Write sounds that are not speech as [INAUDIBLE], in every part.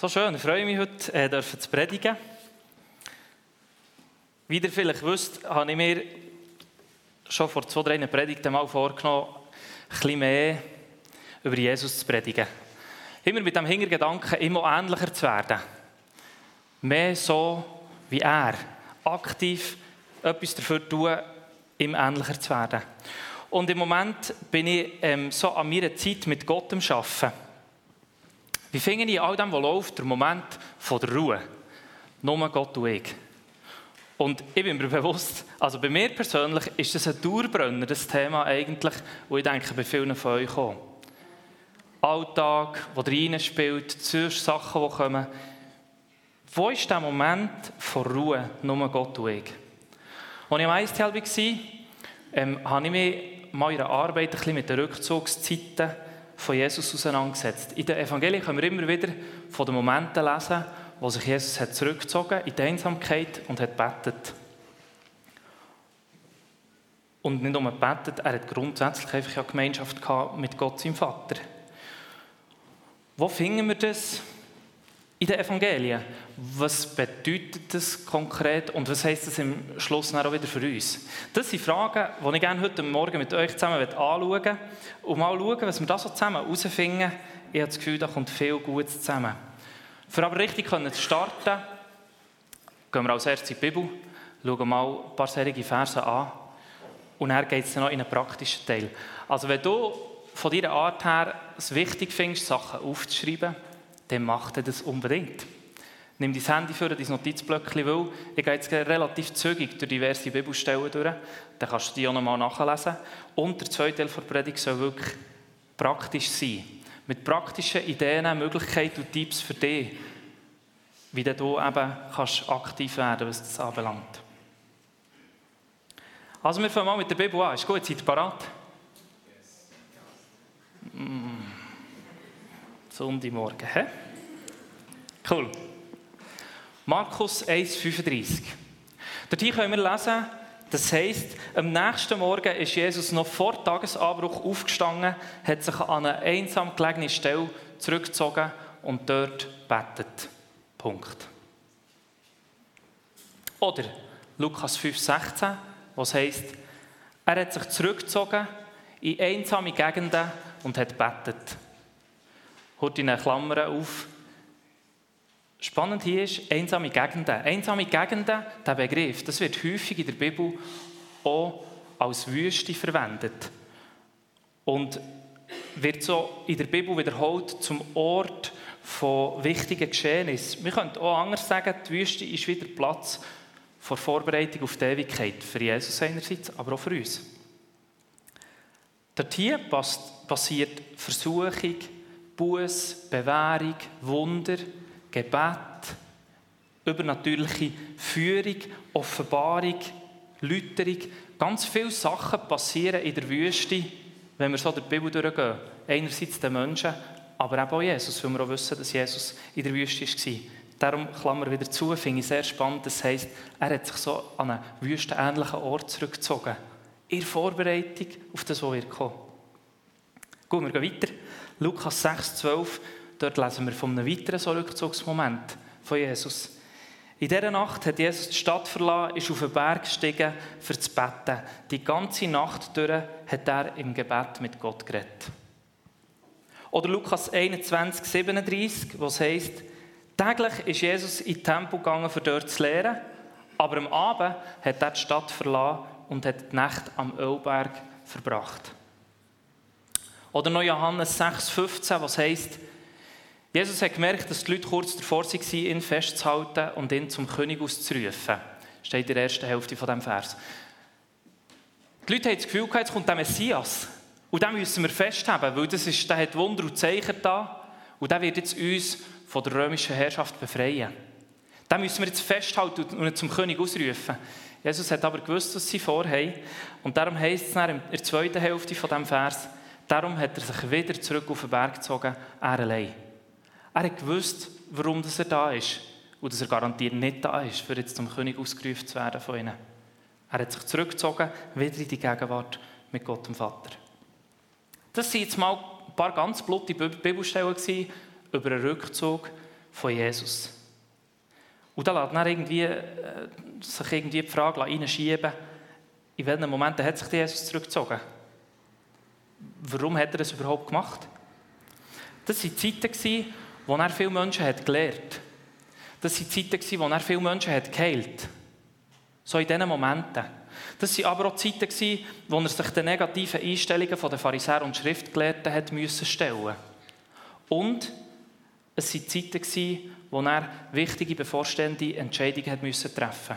So schön, ich freue mich heute, äh, dürfen zu predigen. Wie ihr vielleicht wisst, habe ich mir schon vor zwei, drei Predigten mal vorgenommen, ein bisschen mehr über Jesus zu predigen. Immer mit dem Hintergedanken, immer ähnlicher zu werden. Mehr so wie er. Aktiv etwas dafür tun, ihm ähnlicher zu werden. Und im Moment bin ich ähm, so an meiner Zeit mit Gott am Arbeiten. Wie finde ich all dem, was läuft, der Moment von der Ruhe? Nur Gott und ich. Und ich bin mir [LAUGHS] bewusst, also bei mir persönlich ist das ein Dauerbrenner, das Thema eigentlich, wo ich denke, bei vielen von euch auch. Alltag, der reinspielt, zuerst Sachen, die kommen. Wo ist der Moment von Ruhe, nur Gott und ich? Als ich am ISTL war, ähm, habe ich mich in der Arbeit ein bisschen mit den Rückzugszeiten von Jesus auseinandergesetzt. In den Evangelien können wir immer wieder von den Momenten lesen, wo sich Jesus hat zurückgezogen in die Einsamkeit und hat betet. Und nicht nur betet, er hat grundsätzlich einfach eine Gemeinschaft mit Gott, seinem Vater. Wo finden wir das in den Evangelien? Was bedeutet das konkret und was heißt das im Schluss auch wieder für uns? Das sind Fragen, die ich gerne heute Morgen mit euch zusammen anschauen und mal schauen, was wir da so zusammen herausfinden. Ich habe das Gefühl, da kommt viel Gutes zusammen. Für aber richtig zu starten, gehen wir als erstes in die Bibel, schauen mal ein paar solche Verse an und dann geht es noch in einen praktischen Teil. Also wenn du von deiner Art her es wichtig findest, Sachen aufzuschreiben, dann mach das unbedingt. Nimm dein Handy für dein Notizblöckchen, weil ich gehe jetzt relativ zügig durch diverse Bibelstellen durch. Dann kannst du die auch nochmal nachlesen. Und der zweite Teil der Predigt soll wirklich praktisch sein. Mit praktischen Ideen, Möglichkeiten und Tipps für dich, wie du eben kannst aktiv werden was das anbelangt. Also wir fangen mal mit der Bibel an. Ist gut, seid ihr parat? Mm. Sonntagmorgen, hä? Cool. Markus 1,35. Dort können wir lesen, das heisst, am nächsten Morgen ist Jesus noch vor Tagesanbruch aufgestanden, hat sich an eine einsam gelegene Stelle zurückgezogen und dort betet. Punkt. Oder Lukas 5,16, was heisst, er hat sich zurückgezogen in einsame Gegenden und hat betet. Hört in Klammern auf, Spannend hier ist einsame Gegenden. Einsame Gegenden, der Begriff, das wird häufig in der Bibel auch als Wüste verwendet. Und wird so in der Bibel wiederholt zum Ort von wichtigen Geschehnissen. Wir können auch anders sagen, die Wüste ist wieder Platz vor Vorbereitung auf die Ewigkeit. Für Jesus einerseits, aber auch für uns. Dort hier passiert Versuchung, Buß, Bewährung, Wunder, Gebet, übernatürliche Führung, Offenbarung, Läuterung. Ganz viele Sachen passieren in der Wüste, wenn wir so die Bibel durchgehen. Einerseits den Menschen, aber eben auch Jesus, weil wir auch wissen, dass Jesus in der Wüste war. Darum Klammer wieder zu, finde ich sehr spannend. Das heisst, er hat sich so an einen wüstenähnlichen Ort zurückgezogen. In Vorbereitung auf das, was wird kommen. Gut, wir gehen weiter. Lukas 6, 12. Dort lesen wir von einem weiteren so Rückzugsmoment von Jesus. In dieser Nacht hat Jesus die Stadt verlassen, ist auf den Berg gestiegen, für zu beten. Die ganze Nacht durch hat er im Gebet mit Gott geredet. Oder Lukas 21, 37, wo es heisst, täglich ist Jesus in den Tempel gegangen, um dort zu lehren, aber am Abend hat er die Stadt verlassen und hat die Nacht am Ölberg verbracht. Oder noch Johannes 6, 15, was heisst, Jesus hat gemerkt, dass die Leute kurz davor waren, ihn festzuhalten und ihn zum König auszurufen. Steht in der ersten Hälfte von diesem Vers. Die Leute haben das Gefühl, jetzt kommt der Messias. Und den müssen wir festhalten, weil das ist, der hat Wunder und Zeichen da. Und der wird jetzt uns von der römischen Herrschaft befreien. Den müssen wir jetzt festhalten und ihn zum König ausrufen. Jesus hat aber gewusst, was sie vorhaben. Und darum heisst es in der zweiten Hälfte von diesem Vers, darum hat er sich wieder zurück auf den Berg gezogen, er allein. Er hat gewusst, warum er da ist. Und dass er garantiert nicht da ist, für jetzt zum König ausgerufen zu werden von ihnen. Er hat sich zurückgezogen, wieder in die Gegenwart mit Gott dem Vater. Das waren jetzt mal ein paar ganz blutige Bibelstellen über einen Rückzug von Jesus. Und da lässt dann irgendwie, äh, sich irgendwie die Frage reinschieben, in welchen Momenten hat sich Jesus zurückgezogen? Warum hat er das überhaupt gemacht? Das waren Zeiten, wo er viele Menschen hat gelehrt hat. Das waren Zeiten, wo er viele Menschen hat geheilt So in diesen Momenten. Das waren aber auch Zeiten, wo er sich den negativen Einstellungen der Pharisäer und Schriftgelehrten hat müssen stellen Und es waren Zeiten, wo er wichtige bevorstehende Entscheidungen hat müssen treffen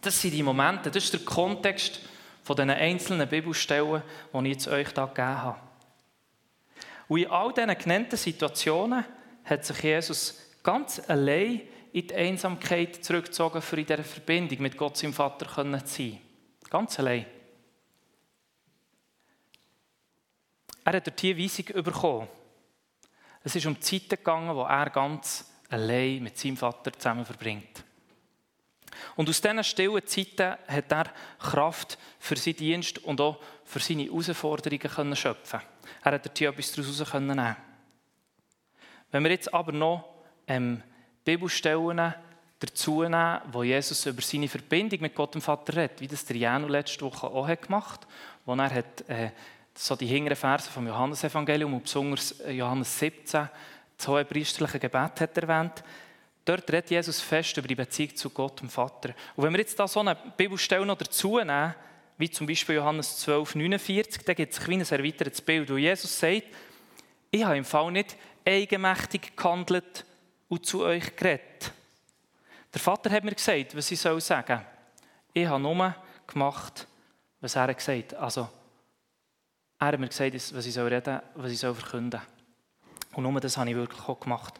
Das sind die Momente, das ist der Kontext von den einzelnen Bibelstellen, die ich jetzt euch hier gegeben habe. Und in all diesen genannten Situationen hat sich Jesus ganz allein in die Einsamkeit zurückgezogen, für in dieser Verbindung mit Gott, seinem Vater, zu sein. Ganz allein. Er hat dort die Weisung bekommen. Es ist um Zeiten gegangen, wo er ganz allein mit seinem Vater zusammen verbringt. Und aus diesen stillen Zeiten hat er Kraft für seinen Dienst und auch für seine Herausforderungen schöpfen Er hat dort etwas daraus nehmen Wenn wir jetzt aber noch ähm, Bibelstellen dazu nehmen, wo Jesus über seine Verbindung mit Gott dem Vater redet, wie das der Janu letzte Woche auch hat gemacht hat, wo er hat, äh, so die hinteren Verse vom Johannesevangelium und besonders äh, Johannes 17, das hohe priesterliche Gebet hat erwähnt. Dort redet Jesus fest über die Beziehung zu Gott dem Vater. Und wenn wir jetzt da so eine Bibelstelle noch dazu nehmen, wie zum Beispiel Johannes 12, 49, dann gibt es ein erweitertes Bild, wo Jesus sagt, ich habe im Fall nicht eigenmächtig gehandelt und zu euch geredet. Der Vater hat mir gesagt, was ich sagen soll. Ich habe nur gemacht, was er gesagt hat. Also, er hat mir gesagt, was ich reden soll, was ich verkünden soll. Und nur das habe ich wirklich auch gemacht.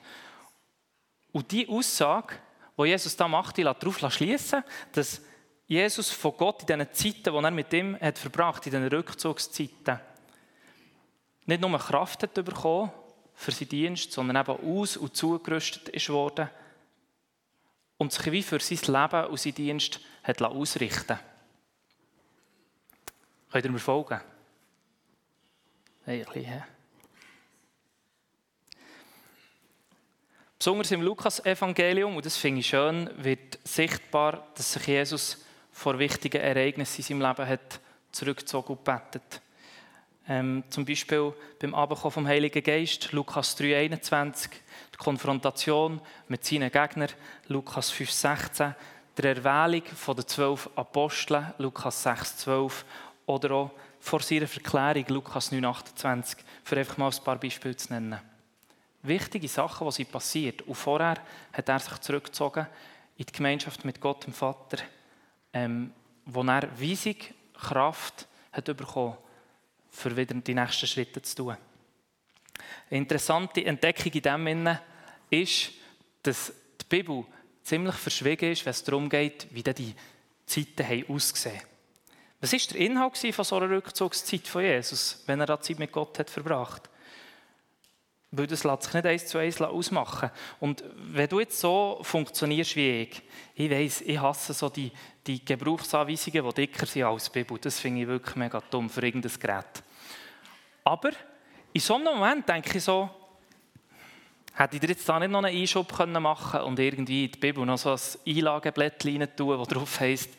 Und diese Aussage, die Jesus da macht, die lässt darauf schließen, dass Jesus von Gott in diesen Zeiten, die er mit ihm hat verbracht in diesen Rückzugszeiten, nicht nur Kraft hat bekommen für seinen Dienst, sondern eben aus- und zugerüstet ist worden und sich wie für sein Leben und seinen Dienst hat ausrichten Könnt ihr mir folgen? Ein bisschen, Besonders im Lukas-Evangelium, und das finde ich schön, wird sichtbar, dass sich Jesus vor wichtigen Ereignissen in seinem Leben hat zurückgezogen und betet. Ähm, zum Beispiel beim Abkommen vom Heiligen Geist, Lukas 3,21, die Konfrontation mit seinen Gegnern, Lukas 5,16, der Erwählung der zwölf Apostel, Lukas 6,12 oder auch vor seiner Verklärung, Lukas 9,28, für einfach mal ein paar Beispiele zu nennen. Wichtige Sachen, die passiert. Und vorher hat er sich zurückgezogen in die Gemeinschaft mit Gott, dem Vater, ähm, wo er Weisung, Kraft hat bekommen für wieder die nächsten Schritte zu tun. Eine interessante Entdeckung in dem Sinne ist, dass die Bibel ziemlich verschwiegen ist, wenn es darum geht, wie die Zeiten haben ausgesehen haben. Was war der Inhalt von so einer Rückzugszeit von Jesus, wenn er Zeit mit Gott hat verbracht hat? Weil das lässt sich nicht eins zu eins ausmachen. Und wenn du jetzt so funktionierst wie ich, ich weiss, ich hasse so die, die Gebrauchsanweisungen, die dicker sind als die Bibel. Das finde ich wirklich mega dumm für irgendein Gerät. Aber in so einem Moment denke ich so, hätte ich dir jetzt da nicht noch einen Einschub machen können und irgendwie in die Bibel noch so ein Einlageblättchen tun, das drauf heisst,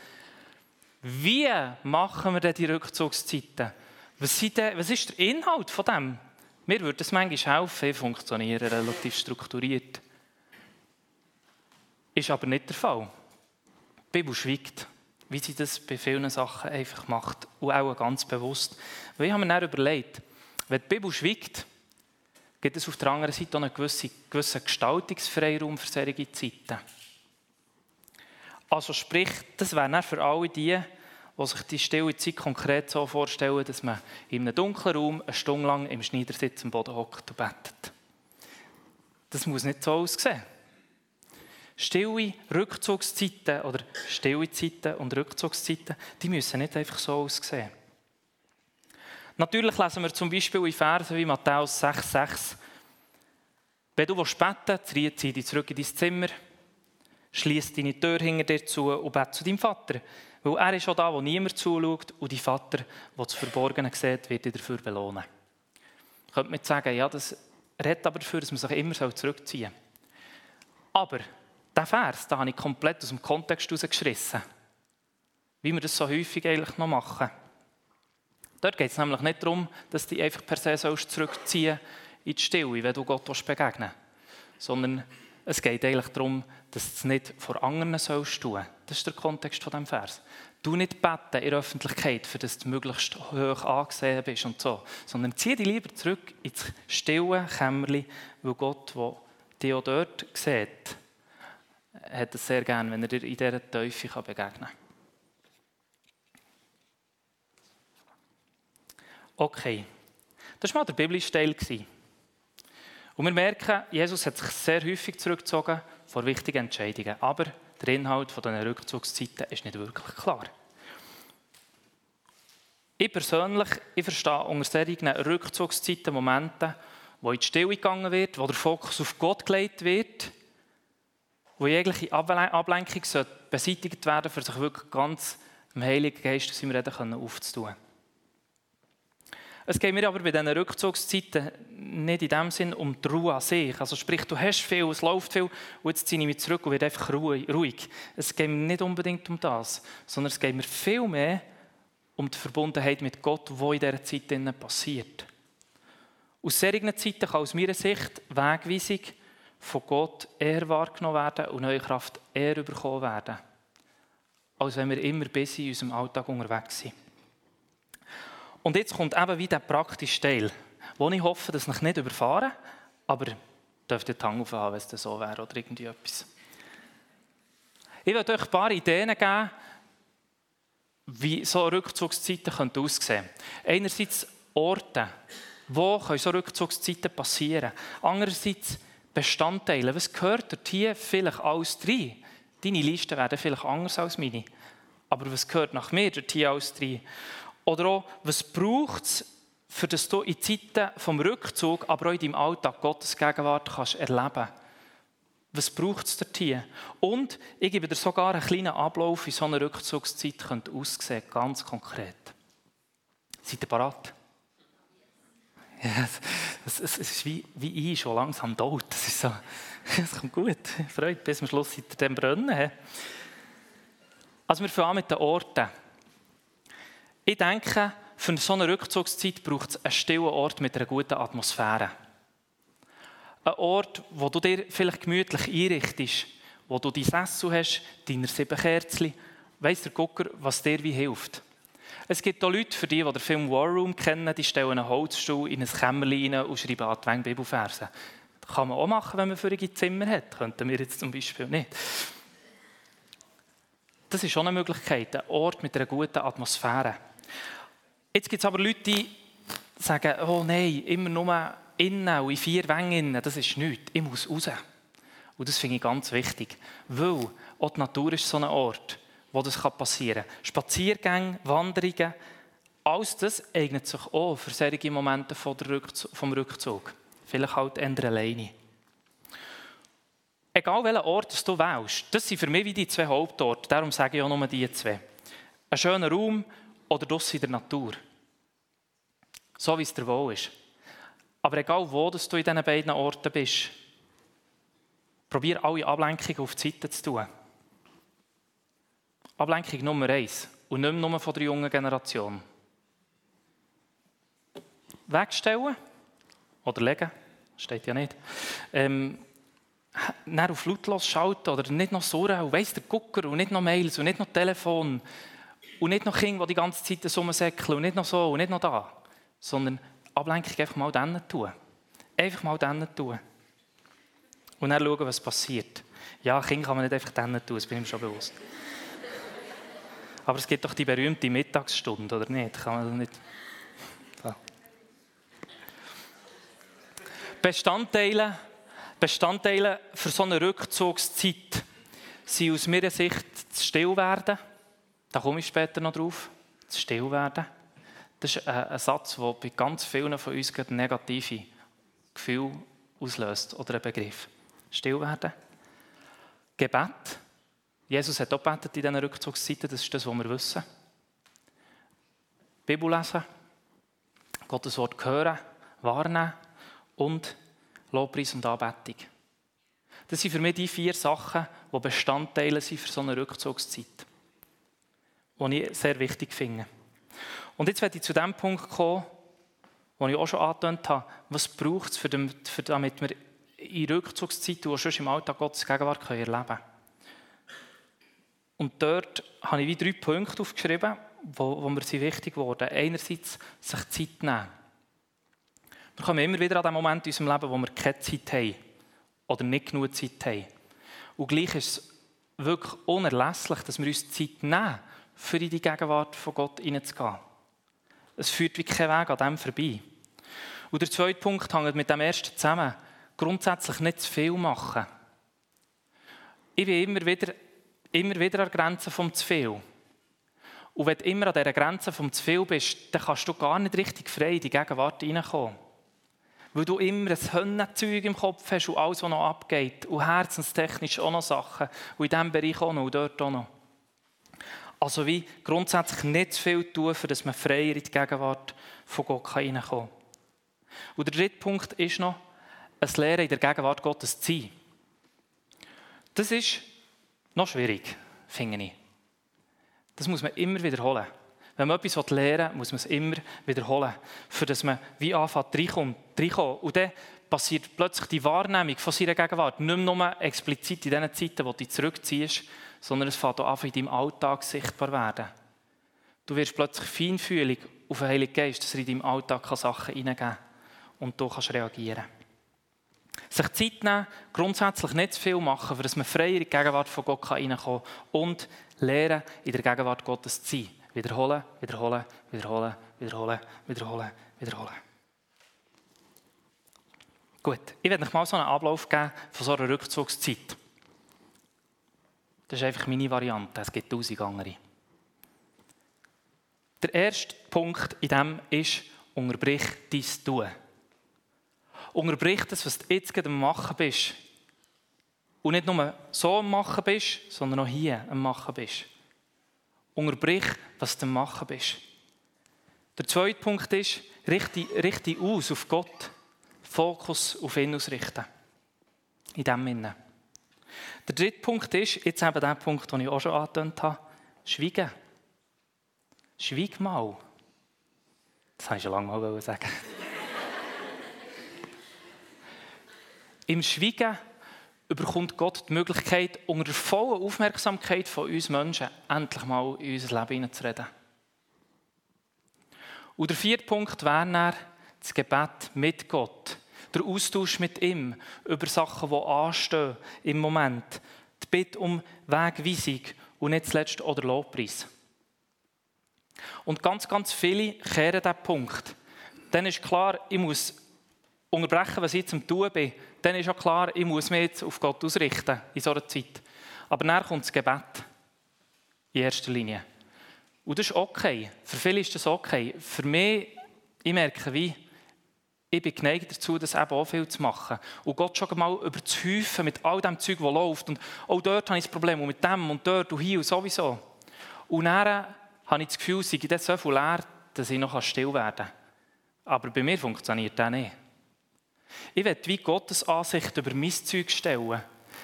wie machen wir denn die Rückzugszeiten? Was, denn, was ist der Inhalt von dem? Mir würde es manchmal helfen, ich funktioniere relativ strukturiert. Ist aber nicht der Fall. Die Bibel schweigt, wie sie das bei vielen Sachen einfach macht und auch ganz bewusst. Weil ich habe mir überlegt, wenn die Bibel schweigt, gibt es auf der anderen Seite auch einen gewissen, gewissen Gestaltungsfreiraum für solche Zeiten. Also sprich, das wäre für alle die, die sich die stille Zeit konkret so vorstellen, dass man in einem dunklen Raum eine Stunde lang im Schneidersitz am Boden hockt und betet. Das muss nicht so aussehen. Stille Rückzugszeiten oder stille Zeiten und Rückzugszeiten, die müssen nicht einfach so aussehen. Natürlich lesen wir zum Beispiel in Versen wie Matthäus 6,6 Wenn du beten willst, zieh dich zurück in dein Zimmer, schließ deine Tür hinter dir zu und bete zu deinem Vater. Weil er ist schon da, wo niemand zuschaut und dein Vater, der das Verborgene sieht, wird dich dafür belohnen. Könnte man sagen, ja, das redet aber dafür, dass man sich immer zurückziehen soll. Aber diesen Vers, den habe ich komplett aus dem Kontext herausgeschissen. Wie wir das so häufig eigentlich noch machen. Dort geht es nämlich nicht darum, dass du einfach per se zurückziehen in die Stille, wenn du Gott begegnen willst. Sondern es geht eigentlich darum, dass du es nicht vor anderen sollst tun. Das ist der Kontext von diesem Vers. Du nicht beten in der Öffentlichkeit, für das du möglichst hoch angesehen bist und so. Sondern zieh dich lieber zurück ins stille Kämmerchen, weil Gott, der dich auch dort sieht, hat es sehr gerne, wenn er dir in dieser Teufel begegnen kann. Okay, das war mal der biblische Teil. Und wir merken, Jesus hat sich sehr häufig zurückgezogen vor wichtigen Entscheidungen. Aber der Inhalt dieser Rückzugszeiten ist nicht wirklich klar. Ich persönlich ich verstehe unter solchen Rückzugszeiten Momente, wo in die Stille gegangen wird, wo der Fokus auf Gott gelegt wird, wo jegliche Ablenkung beseitigt werden sollte, für sich wirklich ganz im Heiligen Geist aus seinem Reden aufzutun. Es geht mir aber bei diesen Rückzugszeiten nicht in dem Sinn um die Ruhe an sich. Also sprich, du hast viel, es läuft viel und jetzt ziehe ich mich zurück und werde einfach ruhig. Es geht mir nicht unbedingt um das, sondern es geht mir viel mehr um die Verbundenheit mit Gott, die in dieser Zeit passiert. Aus solchen Zeiten kann aus meiner Sicht Wegweisung von Gott eher wahrgenommen werden und neue Kraft eher bekommen werden, als wenn wir immer bis in unserem Alltag unterwegs sind. Und jetzt kommt eben wieder der praktische Teil, wo ich hoffe, dass ich nicht überfahren, aber dürft ihr die Hand aufhaben, wenn es so wäre oder irgendwie. Ich werde euch ein paar Ideen geben, wie so Rückzugszeiten aussehen können. Einerseits Orte, wo können so Rückzugszeiten passieren. Andererseits Bestandteile. Was gehört dort hier vielleicht alles rein? Deine Listen werden vielleicht anders als meine. Aber was gehört nach mir dort hier alles rein? Oder auch, was braucht es, für dass du in Zeiten vom Rückzug, aber auch in deinem Alltag Gottes Gegenwart kannst erleben Was braucht es hier? Und ich gebe dir sogar einen kleinen Ablauf, wie so eine Rückzugszeit könnte aussehen ganz konkret. Seid ihr bereit? Ja, es, es, es, ist wie, wie ich schon langsam tot. Das ist so, [LAUGHS] es kommt gut. Freut, bis zum Schluss ihr dem Brennen. Also wir fangen mit den Orten. Ich denke, für so eine Rückzugszeit braucht es einen stillen Ort mit einer guten Atmosphäre. Ein Ort, wo du dir vielleicht gemütlich einrichtest, wo du dein Sessel hast, deine sieben Kerzen. Weiss der Gucker, was dir wie hilft. Es gibt auch Leute, für die, die den Film War Room kennen, die stellen einen Holzstuhl in ein Kämmerchen und schreiben Advent Bibelverse. Das kann man auch machen, wenn man völlige Zimmer hat. Könnten wir jetzt zum Beispiel nicht. Das ist schon eine Möglichkeit, ein Ort mit einer guten Atmosphäre. Jetzt gibt es aber Leute, die sagen, oh nein, immer nur innen in vier Wängen, das ist nichts. Ich muss raus. Und das finde ich ganz wichtig. Weil auch die Natur ist so ein Ort, wo das passieren kann. Spaziergänge, Wanderungen, alles das eignet sich auch für solche Momente vom Rückzug. Vielleicht halt eher alleine. Egal welchen Ort du wählst, das sind für mich wie die zwei Hauptorte. Darum sage ich auch nur die zwei. Ein schöner Raum, oder draussen in der Natur. So wie es dir wohl ist. Aber egal wo dass du in diesen beiden Orten bist, probier alle Ablenkungen auf die Seite zu tun. Ablenkung Nummer eins. Und nicht nur von der jungen Generation. Wegstellen oder legen, steht ja nicht. Ähm, dann auf lautlos schalten oder nicht noch surren und weiss der Gucker und nicht noch Mails und nicht noch Telefon und nicht noch Kinder, die die ganze Zeit so rumsäckeln und nicht noch so und nicht noch da. Sondern Ablenkung einfach mal dann tun. Einfach mal dann tun. Und dann schauen, was passiert. Ja, Kinder kann man nicht einfach dann tun, das bin ich mir schon bewusst. Aber es gibt doch die berühmte Mittagsstunde, oder nicht? Kann man nicht... So. Bestandteile, Bestandteile für so eine Rückzugszeit sind aus meiner Sicht das Stillwerden, da komme ich später noch drauf, zu still werden. Das ist ein Satz, der bei ganz vielen von uns negative Gefühle auslöst oder ein Begriff. Still werden. Gebet. Jesus hat auch gebetet in diesen Rückzugszeiten, das ist das, was wir wissen. Bibel lesen, Gottes Wort hören, wahrnehmen und Lobpreis und Anbetung. Das sind für mich die vier Sachen, die Bestandteile sind für so eine Rückzugszeit. Die ich sehr wichtig finde. Und jetzt werde ich zu dem Punkt kommen, wo ich auch schon angetönt habe, was braucht es, damit wir in Rückzugszeit und schon im Alltag Gottes Gegenwart erleben können. Und dort habe ich wie drei Punkte aufgeschrieben, wo, wo mir wichtig wurden. Einerseits sich Zeit nehmen. Wir kommen immer wieder an den Moment in unserem Leben, wo wir keine Zeit haben oder nicht genug Zeit haben. Und gleich ist es wirklich unerlässlich, dass wir uns Zeit nehmen, für in die Gegenwart von Gott hineinzugehen. Es führt wie kein Weg an dem vorbei. Und der zweite Punkt hängt mit dem ersten zusammen. Grundsätzlich nicht zu viel machen. Ich bin immer wieder, immer wieder an der Grenze vom zu viel. Und wenn du immer an dieser Grenze vom zu viel bist, dann kannst du gar nicht richtig frei in die Gegenwart hineinkommen. Weil du immer ein Hönnenzeug im Kopf hast und alles, was noch abgeht. Und herzenstechnisch auch noch Sachen. Und in diesem Bereich auch noch und dort auch noch. Also wie grundsätzlich nicht zu viel tun, für dass man freier in die Gegenwart von Gott hineinkommen kann. Und der dritte Punkt ist noch, ein Lehren in der Gegenwart Gottes zu sein. Das ist noch schwierig, finde ich. Das muss man immer wiederholen. Wenn man etwas lernen will, muss man es immer wiederholen, für dass man wie anfängt reinkommt. Und dann passiert plötzlich die Wahrnehmung von seiner Gegenwart nicht nur explizit in den Zeiten, wo du dich zurückziehst, sondern es fängt auch an, in deinem Alltag sichtbar werden. Du wirst plötzlich feinfühlig auf den Heiligen Geist, dass er in deinem Alltag Sachen hineingeben kann und du kannst reagieren. Sich Zeit nehmen, grundsätzlich nicht zu viel machen, für dass man freier in die Gegenwart von Gott hineinkommen kann und lernen, in der Gegenwart Gottes zu sein. Wiederholen, wiederholen, wiederholen, wiederholen, wiederholen, wiederholen. Gut, ich werde euch mal so einen Ablauf geben von so einer Rückzugszeit. Das ist einfach meine Variante, es gibt tausend andere. Der erste Punkt in dem ist, unterbrich dein Tun. Unterbrich das, was du jetzt gerade am Machen bist. Und nicht nur so am Machen bist, sondern auch hier am Machen bist. Unterbrich, was du am Machen bist. Der zweite Punkt ist, richte, richte aus auf Gott. Fokus auf ihn ausrichten. In dem Sinne. Der dritte Punkt ist, jetzt eben der Punkt, den ich auch schon angetönt habe, schweigen. Schweig mal. Das habe ich schon lange mal sagen. [LAUGHS] Im Schweigen überkommt Gott die Möglichkeit, unter der vollen Aufmerksamkeit von uns Menschen endlich mal in unser Leben hineinzureden. Und der vierte Punkt wäre das Gebet mit Gott. Der Austausch mit ihm über Sachen, die anstehen im Moment. Die Bitte um Wegweisung und nicht zuletzt oder Lobpreis. Und ganz, ganz viele kehren diesen Punkt. Dann ist klar, ich muss unterbrechen, was ich am Tun bin, dann ist ja klar, ich muss mich jetzt auf Gott ausrichten in so einer Zeit. Aber dann kommt das Gebet in erster Linie. Und das ist okay. Für viele ist das okay. Für mich, ich merke, wie, ich bin geneigt dazu, das eben auch viel zu machen. Und Gott schon mal über zu häufen mit all dem Zeug, das läuft. Und auch dort habe ich das Problem. Und mit dem und dort und hier und sowieso. Und dann habe ich das Gefühl, ich bin so viel leer, dass ich noch still werden kann. Aber bei mir funktioniert das nicht. Ich will wie Gottes Ansicht über mein Zeug stellen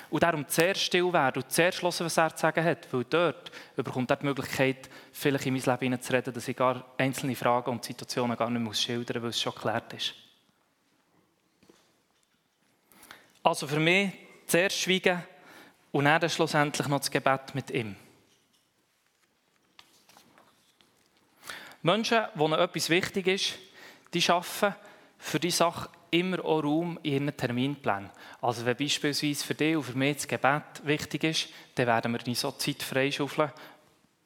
und darum zuerst still werden und zuerst hören, was er zu sagen hat, weil dort überkommt er die Möglichkeit, vielleicht in mein Leben hineinzureden, dass ich gar einzelne Fragen und Situationen gar nicht mehr schildern muss, weil es schon geklärt ist. Also für mich zuerst schweigen und dann schlussendlich noch das Gebet mit ihm. Menschen, denen etwas wichtig ist, die schaffen für die Sache immer auch Raum in ihren Terminplänen. Also wenn beispielsweise für dich und für mich das Gebet wichtig ist, dann werden wir in so Zeit freischaufeln,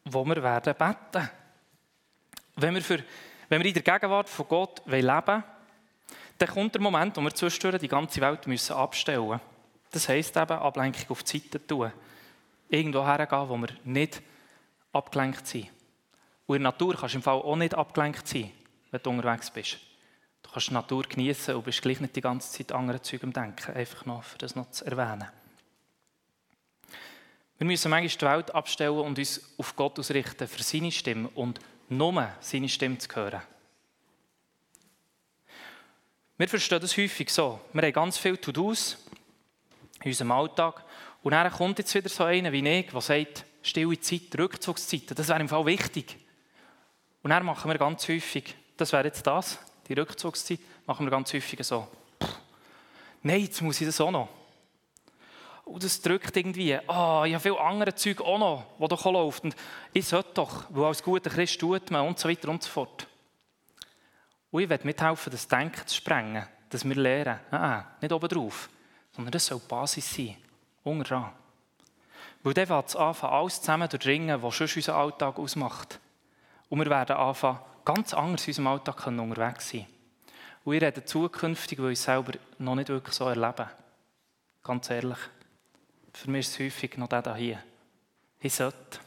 wo wir werden beten. Für, wenn wir in der Gegenwart von Gott leben wollen, dann kommt der Moment, wo wir zwischendurch die ganze Welt müssen abstellen müssen. Das heisst eben, Ablenkung auf die Seite tun. Irgendwo hergehen, wo wir nicht abgelenkt sind. Und in der Natur kannst du im Fall auch nicht abgelenkt sein, wenn du unterwegs bist. Du kannst die Natur genießen und bist gleich nicht die ganze Zeit an andere Zeug am Denken. Einfach noch, für das noch zu erwähnen. Wir müssen manchmal die Welt abstellen und uns auf Gott ausrichten für seine Stimme und nur seine Stimme zu hören. Wir verstehen das häufig so. Wir haben ganz viele To-Dos in unserem Alltag. Und dann kommt jetzt wieder so einer wie ich, der sagt, stille Zeit, Rückzugszeiten, das wäre im Fall wichtig. Und dann machen wir ganz häufig, das wäre jetzt das, die Rückzugszeit, machen wir ganz häufig so. Nein, jetzt muss ich das auch noch. Und das drückt irgendwie, ah, oh, ich habe viel andere Zeug auch noch, die doch läuft. Und ich sollte doch, weil als guter Christ tut man und so weiter und so fort. Und ich werde mithelfen, das Denken zu sprengen, dass wir lernen, ah, nicht oben drauf, sondern das soll die Basis sein, unten. Weil dann wird es anfangen, alles zusammen durchdringen, was schon unseren Alltag ausmacht. Und wir werden anfangen, ganz anders in unserem Alltag unterwegs sein Und ich rede zukünftig, weil ich es selber noch nicht wirklich so erlebe. Ganz ehrlich. Für mich ist es häufig noch der hier. Ich sollte.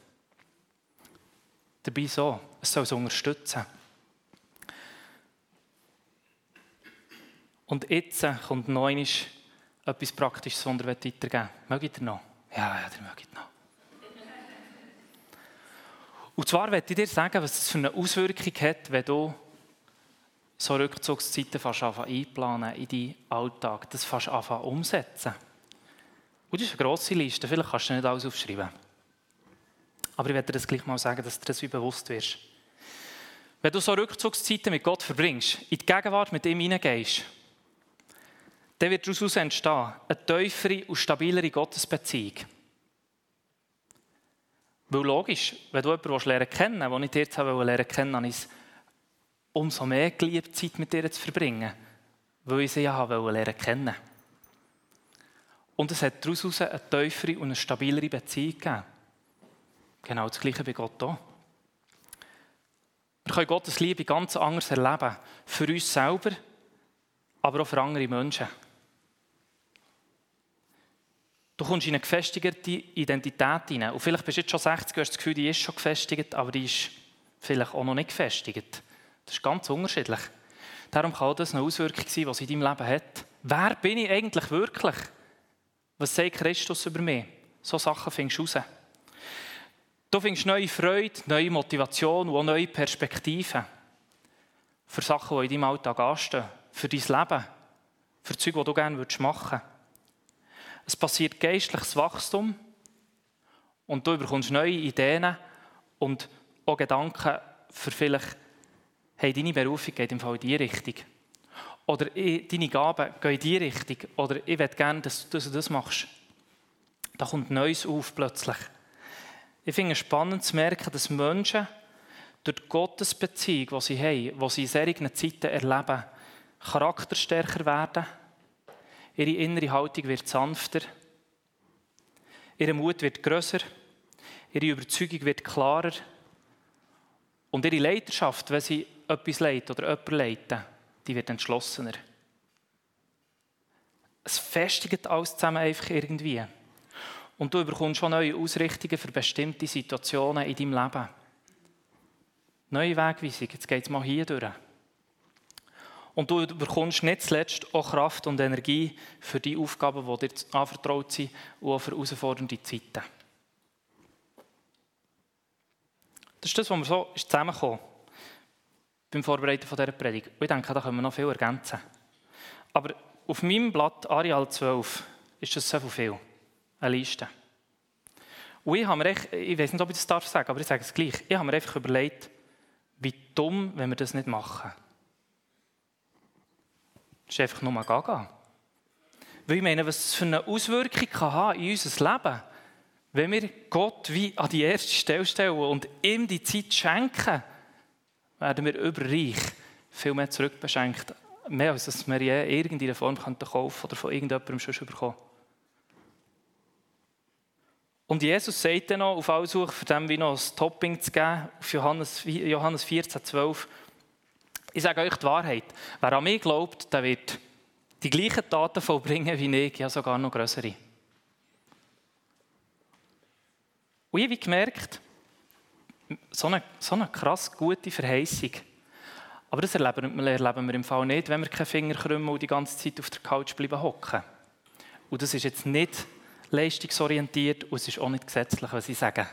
Dabei so, es soll es unterstützen. Und jetzt kommt noch etwas Praktisches, das ich weitergeben Mögt ihr noch? Ja, ja, ihr mögt noch. Und zwar möchte ich dir sagen, was das für eine Auswirkung hat, wenn du so Rückzugszeiten fast einplanen in deinen Alltag, das fast anfangen umsetzen. Und das ist eine grosse Liste, vielleicht kannst du nicht alles aufschreiben. Aber ich werde dir das gleich mal sagen, dass du das bewusst wirst. Wenn du so Rückzugszeiten mit Gott verbringst, in die Gegenwart mit ihm hineingehst, dann wird daraus entstehen eine tiefere und stabilere Gottesbeziehung. Weil logisch, wenn du jemanden lernen kennen willst, den ich dir jetzt lernen kennen habe ich es umso mehr geliebt, Zeit mit dir zu verbringen, weil ich sie ja lernen kennen Und es hat daraus eine tiefere und eine stabilere Beziehung gegeben. Genau das Gleiche bei Gott auch. Wir können Gottes Liebe ganz anders erleben. Für uns selber, aber auch für andere Menschen. Du kommst in eine gefestigte Identität hinein. Und vielleicht bist du jetzt schon 60 und hast das Gefühl, die ist schon gefestigt, aber die ist vielleicht auch noch nicht gefestigt. Das ist ganz unterschiedlich. Darum kann das eine Auswirkung sein, was in deinem Leben hat. Wer bin ich eigentlich wirklich? Was sagt Christus über mich? So Sachen findest du raus. Du findest neue Freude, neue Motivation und auch neue Perspektiven für Sachen, die in deinem Alltag anstehen, für dein Leben, für Dinge, die du gerne machen würdest. Es passiert geistliches Wachstum und du bekommst neue Ideen und auch Gedanken für vielleicht, hey, deine Berufung geht im Fall in diese Richtung. Oder deine Gaben gehen in diese Richtung. Oder ich möchte gerne, dass, du das machst. Da kommt Neues auf plötzlich. Ich finde es spannend zu merken, dass Menschen durch die Gottesbeziehung, die sie haben, die sie in solchen Zeiten erleben, charakterstärker werden Ihre innere Haltung wird sanfter. Ihr Mut wird größer. Ihre Überzeugung wird klarer. Und ihre Leiterschaft, wenn sie etwas leitet oder jemanden leiten, die wird entschlossener. Es festigt alles zusammen einfach irgendwie. Und du bekommst schon neue Ausrichtungen für bestimmte Situationen in deinem Leben. Neue Wegweisung, jetzt geht es mal hier durch. Und du bekommst nicht zuletzt auch Kraft und Energie für die Aufgaben, die dir anvertraut sind und auch für herausfordernde Zeiten. Das ist das, was wir so zusammengekommen beim Vorbereiten dieser Predigt. Ich denke, da können wir noch viel ergänzen. Aber auf meinem Blatt Arial 12 ist das so viel. Eine Liste. Und ich habe echt, ich weiß nicht, ob ich das darf sagen, aber ich sage es gleich. Ich habe mir einfach überlegt, wie dumm, wenn wir das nicht machen. Das ist einfach nur gaga. Weil ich meine, was das für eine Auswirkung kann haben in unser Leben, wenn wir Gott wie an die erste Stelle stellen und ihm die Zeit schenken, werden wir überreich viel mehr zurückbeschenkt. Mehr als dass wir je irgendeine Form kaufen könnten oder von irgendjemandem schon bekommen. Und Jesus sagt dann noch, auf Aussuch für dem wie noch ein Topping zu geben, auf Johannes, Johannes 14, 12, ich sage euch die Wahrheit. Wer an mich glaubt, der wird die gleichen Taten vollbringen wie ich, ja sogar noch größere. Und ich habe gemerkt, so eine, so eine krass gute Verheißung. Aber das erleben, erleben wir im Fall nicht, wenn wir keine Finger krümmen und die ganze Zeit auf der Couch bleiben hocken. Und das ist jetzt nicht leistungsorientiert und es ist auch nicht gesetzlich, was ich sage.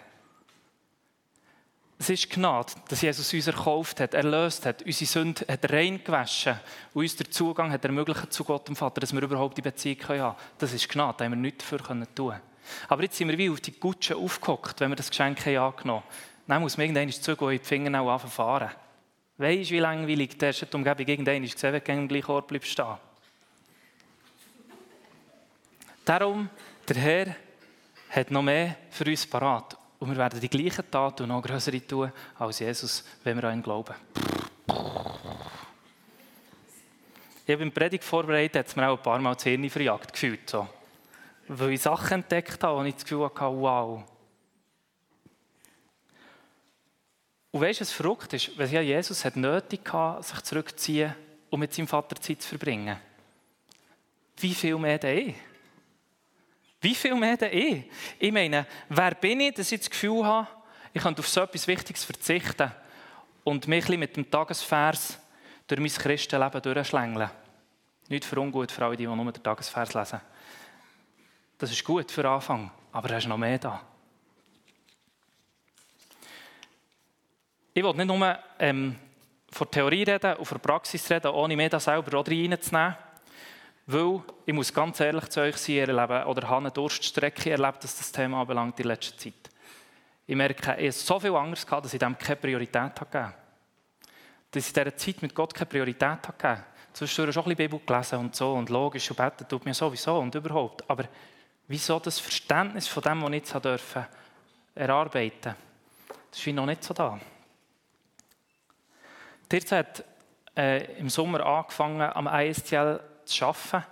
Es ist Gnade, dass Jesus uns erkauft hat, erlöst hat, unsere Sünde hat rein gewaschen und uns den Zugang hat ermöglicht zu Gott dem Vater, dass wir überhaupt die Beziehung haben können. Das ist Gnade, da haben wir nichts dafür tun können. Aber jetzt sind wir wie auf die Gutsche aufgehockt, wenn wir das Geschenk haben angenommen haben. Dann muss man irgendwann zugehen und die Finger auch fahren. Weisst du, wie langweilig die Umgebung irgendwann ist, gesehen, wenn du am gleichen Ort bleibst stehen. Darum, der Herr hat noch mehr für uns parat. Und wir werden die gleichen Taten und noch größere tun als Jesus, wenn wir an ihn glauben. Ich habe im Predigt vorbereitet, hat es mir auch ein paar Mal das Hirn verjagt gefühlt. So. Weil ich Sachen entdeckt habe und ich das Gefühl hatte, wow. Und weißt du, was verrückt ist? Weil ja Jesus hat nötig hatte, sich zurückzuziehen, um mit seinem Vater Zeit zu verbringen. Wie viel mehr denn ich? Wie viel mehr denn ich? Ich meine, wer bin ich, dass ich das Gefühl habe, ich könnte auf so etwas Wichtiges verzichten und mich mit dem Tagesvers durch mein Christenleben durchschlängeln? Nicht für ungut für alle, die nur den Tagesvers lesen. Das ist gut für den Anfang, aber da ist noch mehr da. Ich will nicht nur ähm, von Theorie reden und von Praxis reden, ohne mir das selber reinzunehmen. Weil, ich muss ganz ehrlich zu euch sein, erlebe, oder habe eine Durststrecke erlebt, was das Thema anbelangt in letzter Zeit. Ich merke, ich habe so viel Angst gehabt, dass ich dem keine Priorität gegeben Dass ich in dieser Zeit mit Gott keine Priorität gegeben Zwischendurch schon ein bisschen Bibel gelesen und so und logisch und beten tut mir sowieso und überhaupt. Aber wieso das Verständnis von dem, was ich jetzt dürfen, erarbeiten das ist noch nicht so da. Tirza hat äh, im Sommer angefangen, am ISTL zu arbeiten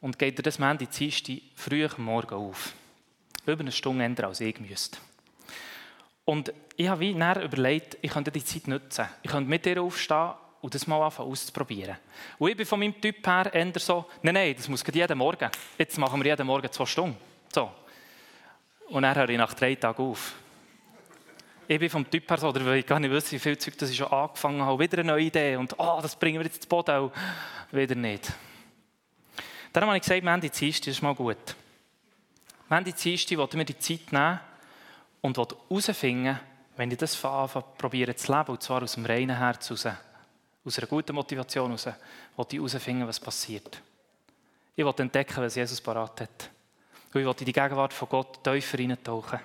und geht das Montag, Dienstag früh am Morgen auf. Über eine Stunde älter als ich müsste. Und ich habe näher überlegt, ich könnte die Zeit nutzen. Ich könnte mit ihr aufstehen und das mal anfangen auszuprobieren. Und ich bin von meinem Typ her eher so, nein, nein, das muss jeden Morgen. Jetzt machen wir jeden Morgen zwei Stunden. So. Und dann höre ich nach drei Tagen auf. Ich bin vom Typ her so, oder weil ich gar nicht wüsste, wie viel Zeug das ich schon angefangen habe, wieder eine neue Idee und oh, das bringen wir jetzt ins Boden, wieder nicht. Darum habe ich gesagt, Mandy Dienstag ist mal gut. Mandy Dienstag wollten wir die Zeit nehmen und herausfinden, wenn ich das anfange, probiere zu leben, und zwar aus dem reinen Herz heraus, aus einer guten Motivation heraus, wollte ich herausfinden, was passiert. Ich wollte entdecken, was Jesus parat hat. Und ich wollte in die Gegenwart von Gott tiefer hineintauchen.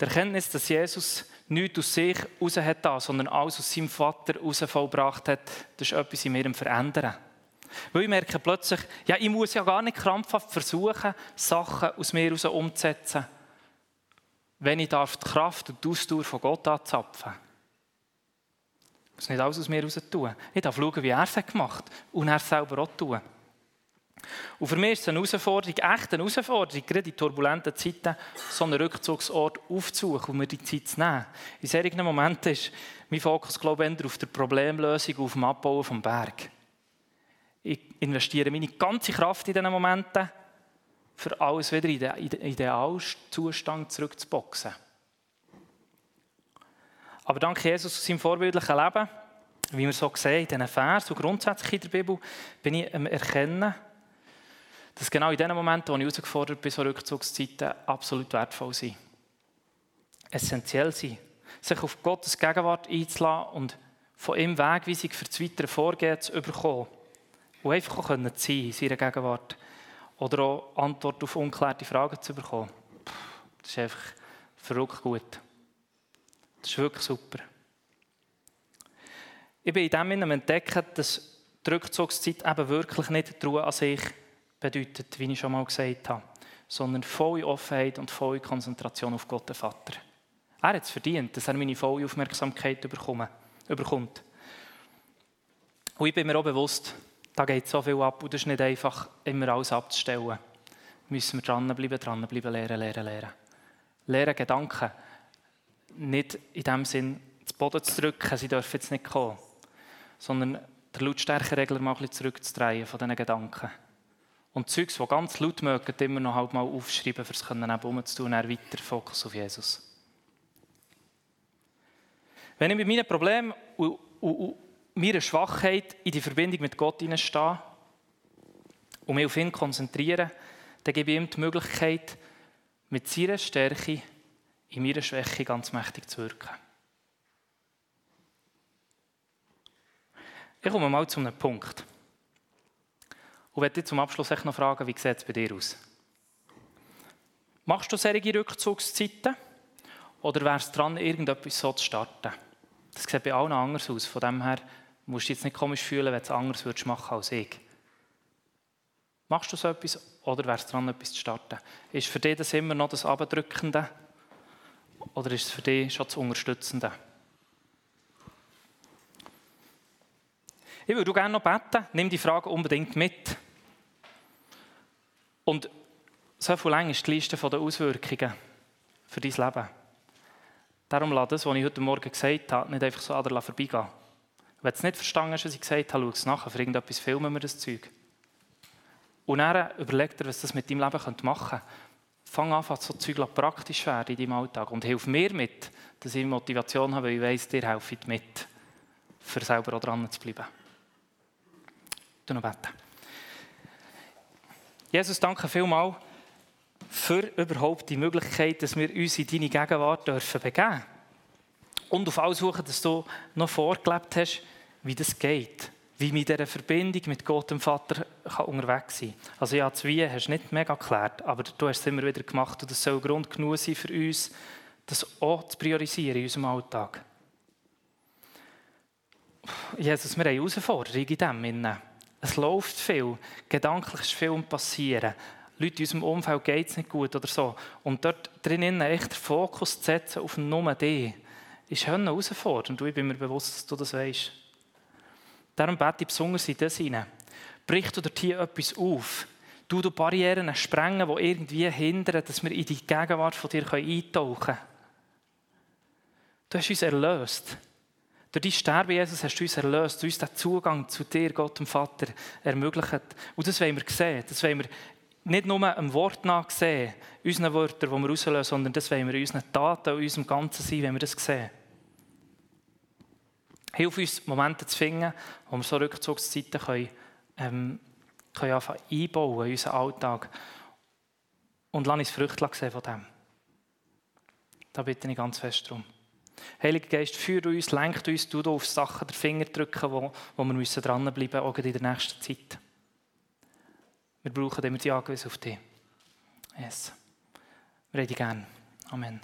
Die Erkenntnis, dass Jesus nichts aus sich heraus hat, sondern alles aus seinem Vater heraus vollbracht hat, das ist etwas in mir Verändern. Weil ich merke plötzlich, ja, ich muss ja gar nicht krampfhaft versuchen, Sachen aus mir heraus umzusetzen, wenn ich darf die Kraft und die Ausdauer von Gott anzapfen. Ich muss nicht alles aus mir heraus tun. Ich darf schauen, wie er es gemacht hat und er selber auch tun. Und für mich ist es eine Herausforderung, echt eine Herausforderung, gerade in turbulenten Zeiten, so einen Rückzugsort aufzusuchen und mir die Zeit zu nehmen. In solchen Momenten ist mein Fokus, glaube ich, auf der Problemlösung, auf dem Abbauen vom Berg. Investiere meine ganze Kraft in diesen Momenten, für alles wieder in den idealen Zustand zurückzuboxen. Aber dank Jesus und seinem vorbildlichen Leben, wie wir so sehen in diesen Vers und grundsätzlich in der Bibel, bin ich am Erkennen, dass genau in den Momenten, wo ich herausgefordert bin, so Rückzugszeiten absolut wertvoll sind. Essentiell sind. Sich auf Gottes Gegenwart einzulassen und von ihm Wegweisung für das weitere Vorgehen zu bekommen und einfach auch sein in seiner Gegenwart. Oder auch Antwort auf unklärte Fragen zu bekommen. Das ist einfach verrückt gut. Das ist wirklich super. Ich bin in dem Sinne entdecken, dass die Rückzugszeit eben wirklich nicht die Ruhe an sich bedeutet, wie ich schon mal gesagt habe, sondern volle Offenheit und volle Konzentration auf Gott, den Vater. Er hat es verdient, dass er meine volle Aufmerksamkeit bekommt. Und ich bin mir auch bewusst, da geht so viel ab und das ist nicht einfach, immer alles abzustellen. Müssen wir dranbleiben, dranbleiben, lernen, lernen, lernen. Lernen Gedanken. Nicht in dem Sinn, zu Boden zu drücken, sie dürfen jetzt nicht kommen. Sondern der Lautstärkeregler mal ein bisschen zurückzudrehen von diesen Gedanken. Und Zeugs, die ganz laut mögen, immer noch halt mal aufschreiben, um es neben zu tun und dann weiter Fokus auf Jesus. Wenn ich mit meinen Problemen und meiner Schwachheit in die Verbindung mit Gott hineinstehe und mich auf ihn konzentriere, dann gebe ich ihm die Möglichkeit, mit seiner Stärke in meiner Schwäche ganz mächtig zu wirken. Ich komme mal zu einem Punkt. Und werde dich zum Abschluss noch fragen, wie sieht es bei dir aus? Machst du solche Rückzugszeiten? Oder wärst du dran, irgendetwas so zu starten? Das sieht bei allen anders aus. Von dem her musst du dich jetzt nicht komisch fühlen, wenn du es anders würdest machen als ich. Machst du so etwas oder wärst du dran, etwas zu starten? Ist für dich das immer noch das Abdrückende? Oder ist es für dich schon das Unterstützende? Ich würde gerne noch beten, nimm die Frage unbedingt mit. Und so viel lang ist die Liste der Auswirkungen für dein Leben. Darum lass das, was ich heute Morgen gesagt habe, nicht einfach so an dir vorbeigehen. Wenn du es nicht verstanden hast, was ich gesagt habe, schau es nachher. Für irgendetwas filmen wir das Zeug. Und dann überleg dir, was das mit deinem Leben machen könnte. Fang an, so Zeug praktisch werden in deinem Alltag. Und hilf mir mit, dass ich Motivation habe, weil ich weiss, dir hilft mit, für selber auch dran zu bleiben. Du noch beten. Jesus, danke vielmals für überhaupt die Möglichkeit, dass wir uns in deine Gegenwart dürfen begeben Und auf alles suchen, dass du noch vorgelebt hast, wie das geht. Wie mit dieser Verbindung mit Gott, dem Vater, kann unterwegs sein Also ja, das Wie hast du nicht mega geklärt, aber du hast es immer wieder gemacht und das soll Grund genug sein für uns, das auch zu priorisieren in unserem Alltag. Jesus, wir haben Herausforderungen in dem. Es läuft viel, gedanklich ist viel passieren. Leute in unserem Umfeld geht es nicht gut oder so. Und dort drinnen echt den Fokus zu setzen auf nur die, ist eine herausfordernd. Und ich bin mir bewusst, dass du das weißt. Darum bete ich besonders in das hinein. Brich du dort hier etwas auf. Du du Barrieren sprengen, die irgendwie hindern, dass wir in die Gegenwart von dir eintauchen können. Du hast uns erlöst. Durch dein Sterben, Jesus, hast du uns erlöst, uns den Zugang zu dir, Gott dem Vater, ermöglicht. Und das wollen wir sehen. Das wollen wir nicht nur einem Wort nach sehen, unseren Wörtern, die wir rauslösen, sondern das wollen wir in unseren Taten, in unserem Ganzen sein, wenn wir das sehen. Hilf uns, Momente zu finden, wo wir so Rückzugszeiten können, ähm, können einbauen in unseren Alltag. Und lass uns Früchte sehen von dem. Da bitte ich ganz fest darum. Heiliger Geist, führe uns, lenkt uns, du auf Sachen den Finger drücken, wo, wo wir müssen dranbleiben müssen, auch in der nächsten Zeit. Wir brauchen immer die Angewiesen auf dich. Yes. Wir reden gerne. Amen.